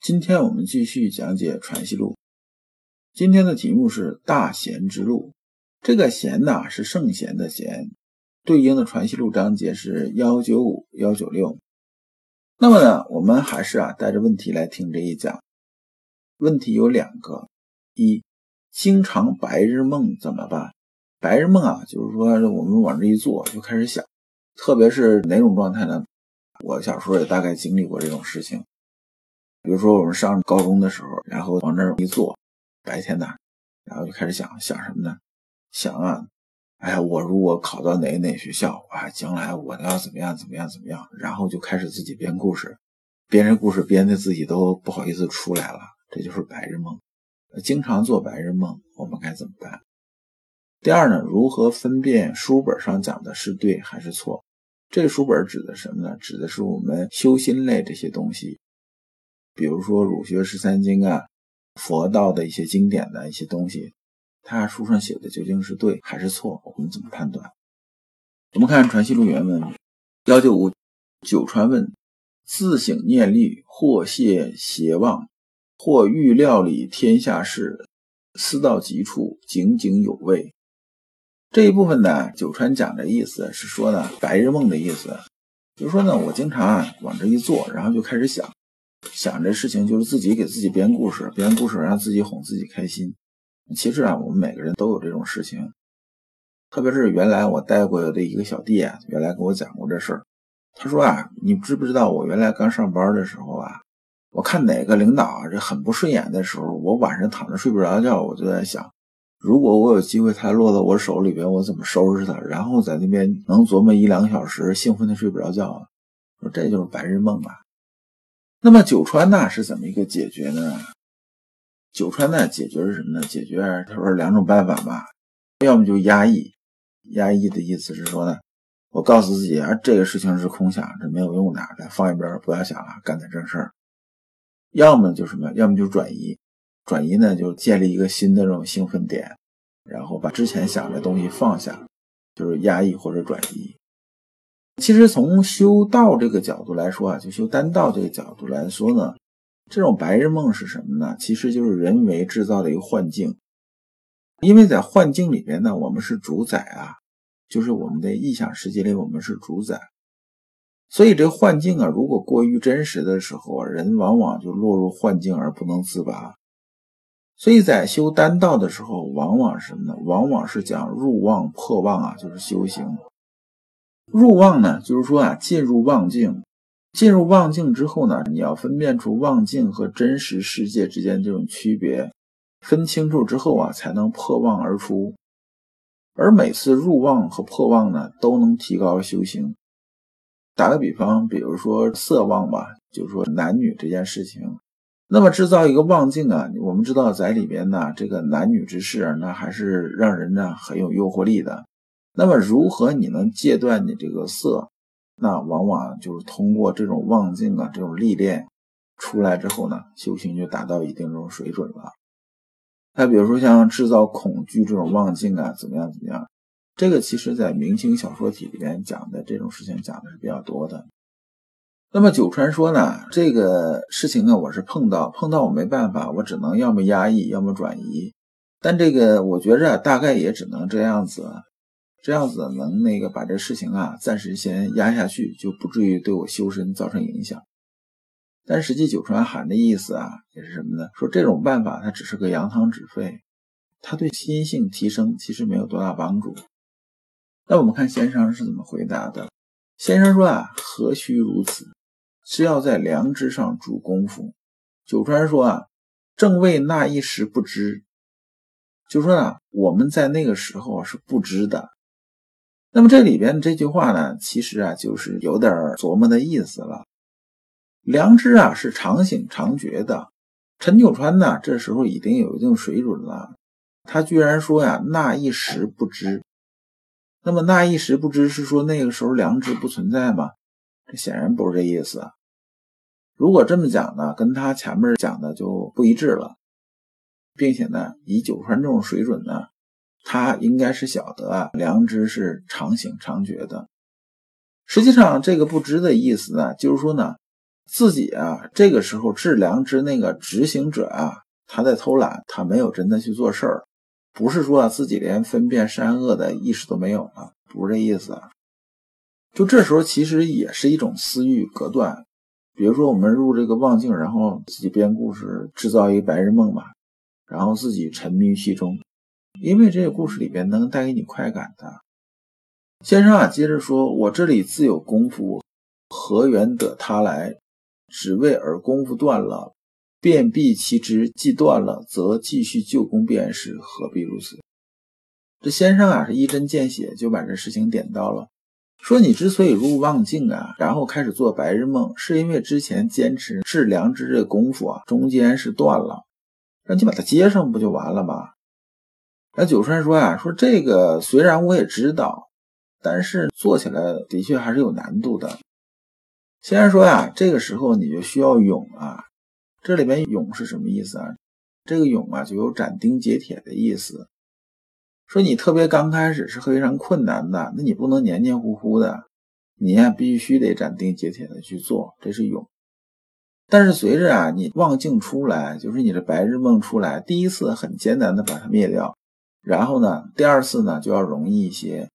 今天我们继续讲解《传习录》，今天的题目是大贤之路。这个贤呐是圣贤的贤，对应的《传习录》章节是幺九五、幺九六。那么呢，我们还是啊带着问题来听这一讲。问题有两个：一，经常白日梦怎么办？白日梦啊，就是说我们往这一坐就开始想，特别是哪种状态呢？我小时候也大概经历过这种事情。比如说我们上高中的时候，然后往那儿一坐，白天呢，然后就开始想想什么呢？想啊，哎呀，我如果考到哪哪学校啊，将来我要怎么样怎么样怎么样，然后就开始自己编故事，编这故事编的自己都不好意思出来了，这就是白日梦。经常做白日梦，我们该怎么办？第二呢，如何分辨书本上讲的是对还是错？这个书本指的什么呢？指的是我们修心类这些东西。比如说儒学十三经啊，佛道的一些经典的一些东西，他书上写的究竟是对还是错？我们怎么判断？我们看《传习录》原文：幺九五九传问，自省念虑，或谢邪妄，或欲料理天下事，思到极处，井井有味。这一部分呢，九川讲的意思是说呢，白日梦的意思，就是说呢，我经常啊往这一坐，然后就开始想。想这事情就是自己给自己编故事，编故事让自己哄自己开心。其实啊，我们每个人都有这种事情，特别是原来我带过的一个小弟啊，原来跟我讲过这事儿。他说啊，你知不知道我原来刚上班的时候啊，我看哪个领导啊这很不顺眼的时候，我晚上躺着睡不着觉，我就在想，如果我有机会他落到我手里边，我怎么收拾他？然后在那边能琢磨一两个小时，兴奋的睡不着觉。说这就是白日梦啊。那么九川呢是怎么一个解决呢？九川呢解决是什么呢？解决他说两种办法吧，要么就压抑，压抑的意思是说呢，我告诉自己啊，这个事情是空想，这没有用的，来放一边，不要想了，干点正事儿。要么就什么，要么就转移，转移呢就建立一个新的这种兴奋点，然后把之前想的东西放下，就是压抑或者转移。其实从修道这个角度来说啊，就修丹道这个角度来说呢，这种白日梦是什么呢？其实就是人为制造的一个幻境。因为在幻境里边呢，我们是主宰啊，就是我们的臆想世界里我们是主宰。所以这个幻境啊，如果过于真实的时候啊，人往往就落入幻境而不能自拔。所以在修丹道的时候，往往什么呢？往往是讲入妄破妄啊，就是修行。入望呢，就是说啊，进入望境，进入望境之后呢，你要分辨出望境和真实世界之间这种区别，分清楚之后啊，才能破妄而出。而每次入望和破妄呢，都能提高修行。打个比方，比如说色妄吧，就是说男女这件事情，那么制造一个望境啊，我们知道在里边呢，这个男女之事，那还是让人呢很有诱惑力的。那么，如何你能戒断你这个色？那往往就是通过这种妄境啊，这种历练出来之后呢，修行就达到一定这种水准了。那比如说像制造恐惧这种妄境啊，怎么样怎么样？这个其实在明清小说体里边讲的这种事情讲的是比较多的。那么九川说呢，这个事情呢，我是碰到碰到我没办法，我只能要么压抑，要么转移。但这个我觉着大概也只能这样子。这样子能那个把这事情啊暂时先压下去，就不至于对我修身造成影响。但实际九川喊的意思啊，也是什么呢？说这种办法它只是个扬汤止沸，它对心性提升其实没有多大帮助。那我们看先生是怎么回答的？先生说啊，何须如此？是要在良知上主功夫。九川说啊，正为那一时不知，就说啊，我们在那个时候是不知的。那么这里边这句话呢，其实啊就是有点琢磨的意思了。良知啊是常醒常觉的。陈九川呢，这时候已经有一定水准了，他居然说呀，那一时不知。那么那一时不知是说那个时候良知不存在吗？这显然不是这意思。如果这么讲呢，跟他前面讲的就不一致了，并且呢，以九川这种水准呢，他应该是晓得啊，良知是常醒常觉的。实际上，这个不知的意思呢，就是说呢，自己啊，这个时候治良知那个执行者啊，他在偷懒，他没有真的去做事儿，不是说啊自己连分辨善恶的意识都没有了，不是这意思。就这时候，其实也是一种私欲隔断。比如说，我们入这个望境，然后自己编故事，制造一个白日梦吧，然后自己沉迷于其中，因为这个故事里边能带给你快感的。先生啊，接着说：“我这里自有功夫，何缘得他来？只为尔功夫断了，便必其之；既断了，则继续旧功便是，何必如此？”这先生啊，是一针见血，就把这事情点到了。说你之所以入望境啊，然后开始做白日梦，是因为之前坚持治良知这功夫啊，中间是断了，让你把它接上不就完了吗？那九川说啊，说这个虽然我也知道，但是做起来的确还是有难度的。先生说呀，这个时候你就需要勇啊，这里面勇是什么意思啊？这个勇啊，就有斩钉截铁的意思。说你特别刚开始是非常困难的，那你不能黏黏糊糊的，你呀必须得斩钉截铁的去做，这是勇。但是随着啊你望境出来，就是你的白日梦出来，第一次很艰难的把它灭掉，然后呢第二次呢就要容易一些。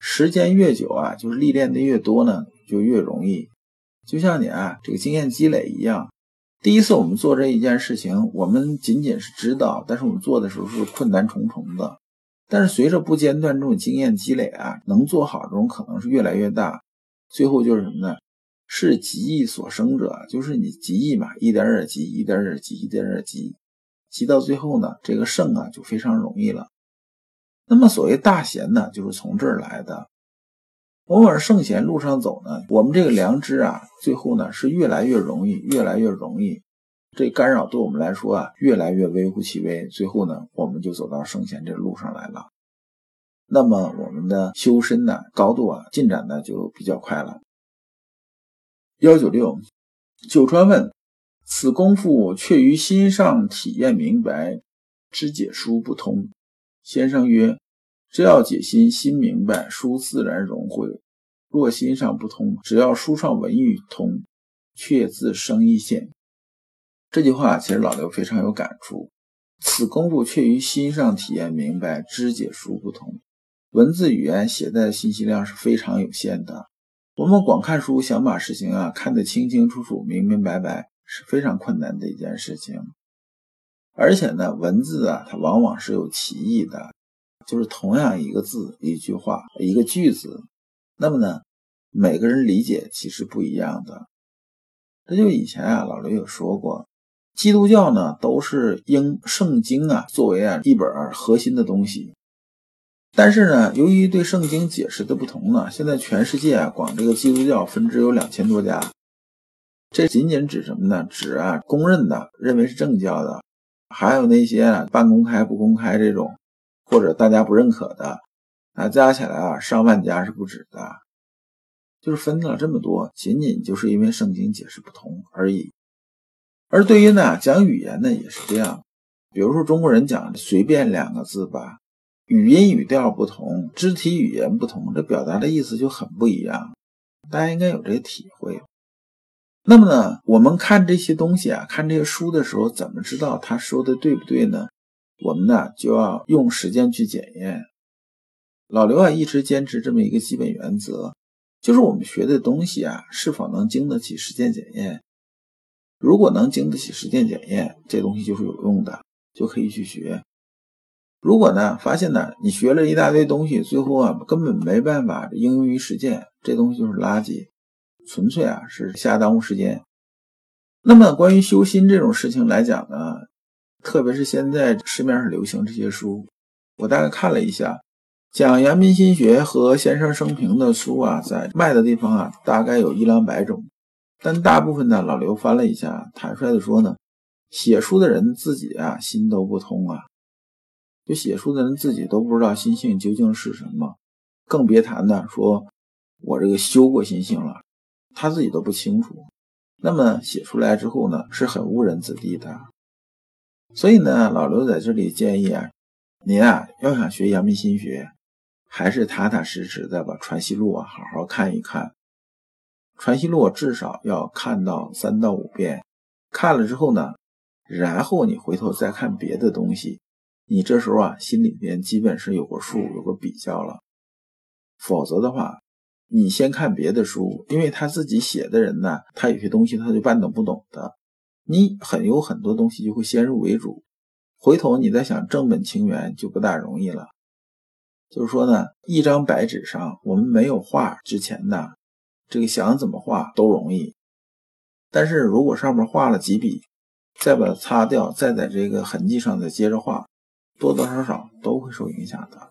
时间越久啊，就是历练的越多呢，就越容易。就像你啊这个经验积累一样。第一次我们做这一件事情，我们仅仅是知道，但是我们做的时候是困难重重的。但是随着不间断这种经验积累啊，能做好这种可能是越来越大。最后就是什么呢？是极易所生者，就是你极易嘛，一点点积，一点点积，一点点积，积到最后呢，这个圣啊就非常容易了。那么所谓大贤呢，就是从这儿来的。往往圣贤路上走呢，我们这个良知啊，最后呢是越来越容易，越来越容易。这干扰对我们来说啊，越来越微乎其微。最后呢，我们就走到圣贤这路上来了。那么我们的修身呢，高度啊，进展的就比较快了。幺九六，九川问：此功夫却于心上体验明白，知解书不通。先生曰：只要解心，心明白，书自然融会；若心上不通，只要书上文语通，却自生一线。这句话其实老刘非常有感触。此功夫却于心上体验明白，知解书不通。文字语言携带的信息量是非常有限的。我们光看书，想把事情啊看得清清楚楚、明明白白，是非常困难的一件事情。而且呢，文字啊，它往往是有歧义的，就是同样一个字、一句话、一个句子，那么呢，每个人理解其实不一样的。这就以前啊，老刘有说过。基督教呢，都是应圣经啊作为啊一本核心的东西，但是呢，由于对圣经解释的不同呢，现在全世界啊，光这个基督教分支有两千多家。这仅仅指什么呢？指啊公认的认为是正教的，还有那些啊半公开不公开这种，或者大家不认可的，啊加起来啊上万家是不止的，就是分了这么多，仅仅就是因为圣经解释不同而已。而对于呢讲语言呢也是这样，比如说中国人讲“随便”两个字吧，语音语调不同，肢体语言不同，这表达的意思就很不一样。大家应该有这个体会。那么呢，我们看这些东西啊，看这些书的时候，怎么知道他说的对不对呢？我们呢就要用时间去检验。老刘啊一直坚持这么一个基本原则，就是我们学的东西啊，是否能经得起实践检验。如果能经得起实践检验，这东西就是有用的，就可以去学。如果呢，发现呢，你学了一大堆东西，最后啊根本没办法应用于实践，这东西就是垃圾，纯粹啊是瞎耽误时间。那么关于修心这种事情来讲呢，特别是现在市面上流行这些书，我大概看了一下，讲阳明心学和先生生平的书啊，在卖的地方啊，大概有一两百种。但大部分呢，老刘翻了一下，坦率的说呢，写书的人自己啊心都不通啊，就写书的人自己都不知道心性究竟是什么，更别谈呢说我这个修过心性了，他自己都不清楚。那么写出来之后呢，是很误人子弟的。所以呢，老刘在这里建议啊，您啊要想学阳明心学，还是踏踏实实的把《传习录》啊好好看一看。《传习录》至少要看到三到五遍，看了之后呢，然后你回头再看别的东西，你这时候啊心里边基本是有个数，有个比较了。否则的话，你先看别的书，因为他自己写的人呢，他有些东西他就半懂不懂的，你很有很多东西就会先入为主，回头你再想正本清源就不大容易了。就是说呢，一张白纸上我们没有画之前呢。这个想怎么画都容易，但是如果上面画了几笔，再把它擦掉，再在这个痕迹上再接着画，多多少少都会受影响的。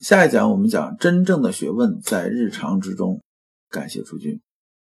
下一讲我们讲真正的学问在日常之中。感谢诸君。